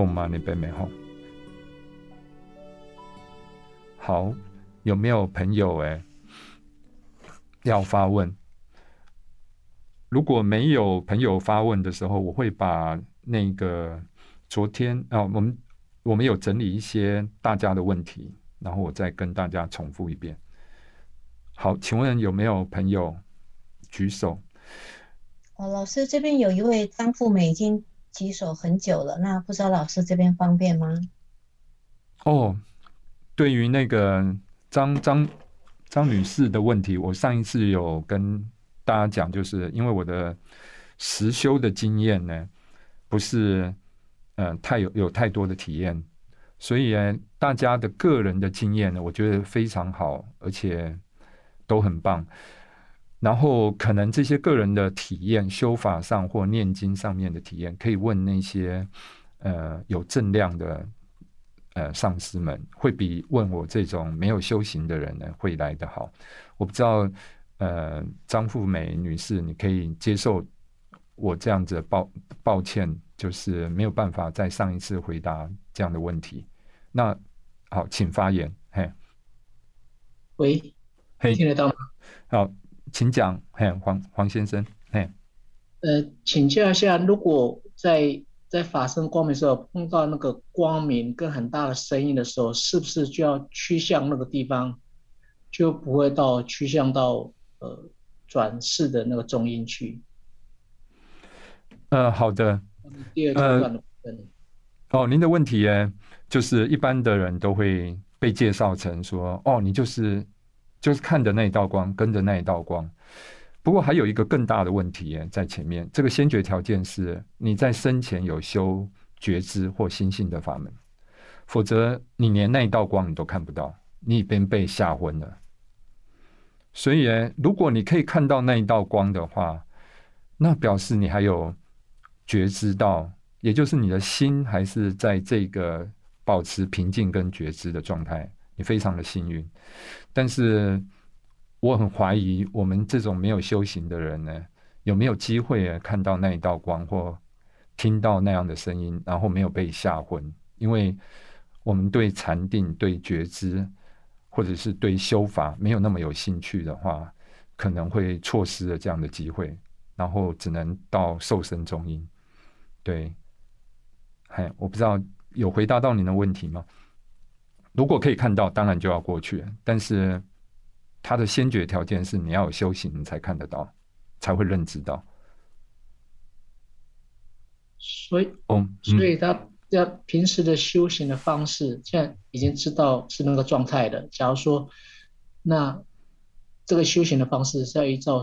哦妈，你北美好。好，有没有朋友哎要发问？如果没有朋友发问的时候，我会把那个昨天啊，我们我们有整理一些大家的问题，然后我再跟大家重复一遍。好，请问有没有朋友举手？哦，老师这边有一位张富美已经举手很久了，那不知道老师这边方便吗？哦。对于那个张张张女士的问题，我上一次有跟大家讲，就是因为我的实修的经验呢，不是嗯太有有太多的体验，所以呢，大家的个人的经验呢，我觉得非常好，而且都很棒。然后可能这些个人的体验，修法上或念经上面的体验，可以问那些呃有正量的。呃，上司们会比问我这种没有修行的人呢，会来得好。我不知道，呃，张富美女士，你可以接受我这样子抱抱歉，就是没有办法再上一次回答这样的问题。那好，请发言。嘿，喂，嘿，听得到吗？好，请讲。嘿，黄黄先生，嘿，呃，请教一下，如果在。在发生光明的时候，碰到那个光明跟很大的声音的时候，是不是就要趋向那个地方，就不会到趋向到呃转世的那个中音去？呃，好的。第二段的。哦，您的问题耶，就是一般的人都会被介绍成说，哦，你就是就是看着那一道光，跟着那一道光。不过还有一个更大的问题在前面，这个先决条件是你在生前有修觉知或心性的法门，否则你连那一道光你都看不到，你已经被吓昏了。所以，如果你可以看到那一道光的话，那表示你还有觉知到，也就是你的心还是在这个保持平静跟觉知的状态，你非常的幸运。但是。我很怀疑，我们这种没有修行的人呢，有没有机会看到那一道光，或听到那样的声音，然后没有被吓昏？因为我们对禅定、对觉知，或者是对修法没有那么有兴趣的话，可能会错失了这样的机会，然后只能到受身中阴。对，嗨，我不知道有回答到您的问题吗？如果可以看到，当然就要过去，但是。它的先决条件是你要有修行，你才看得到，才会认知到。所以，哦，所以他要平时的修行的方式，现在已经知道是那个状态的。假如说，那这个修行的方式是要依照，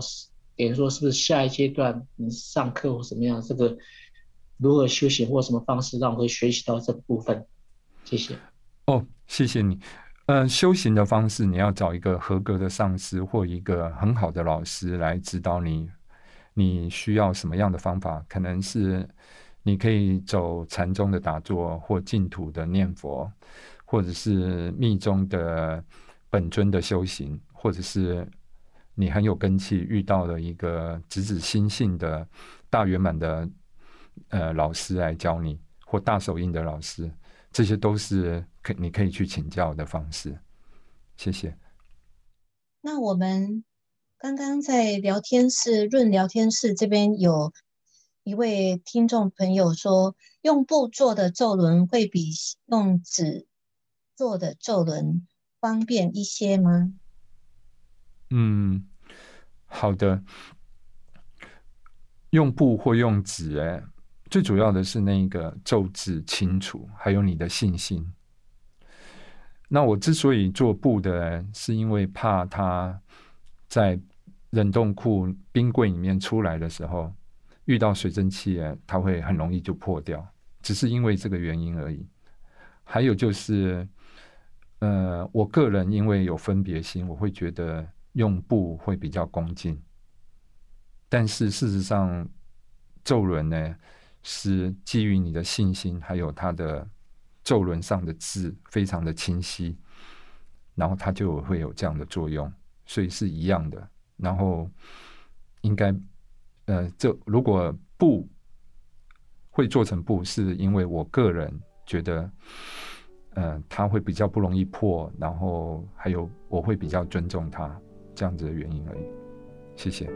等于说是不是下一阶段你上课或什么样，这个如何修行或什么方式让我会学习到这部分？谢谢。哦，谢谢你。嗯，修行的方式，你要找一个合格的上司或一个很好的老师来指导你。你需要什么样的方法？可能是你可以走禅宗的打坐，或净土的念佛，或者是密宗的本尊的修行，或者是你很有根气，遇到了一个直指心性的大圆满的呃老师来教你，或大手印的老师。这些都是可你可以去请教的方式，谢谢。那我们刚刚在聊天室论聊天室这边有一位听众朋友说，用布做的咒轮会比用纸做的咒轮方便一些吗？嗯，好的。用布或用纸，哎。最主要的是那个咒字清楚，还有你的信心。那我之所以做布的，是因为怕它在冷冻库冰柜里面出来的时候，遇到水蒸气，它会很容易就破掉。只是因为这个原因而已。还有就是，呃，我个人因为有分别心，我会觉得用布会比较恭敬。但是事实上，咒轮呢？是基于你的信心，还有它的咒轮上的字非常的清晰，然后它就会有这样的作用，所以是一样的。然后应该，呃，这如果布会做成布，是因为我个人觉得，呃，它会比较不容易破，然后还有我会比较尊重它这样子的原因而已。谢谢。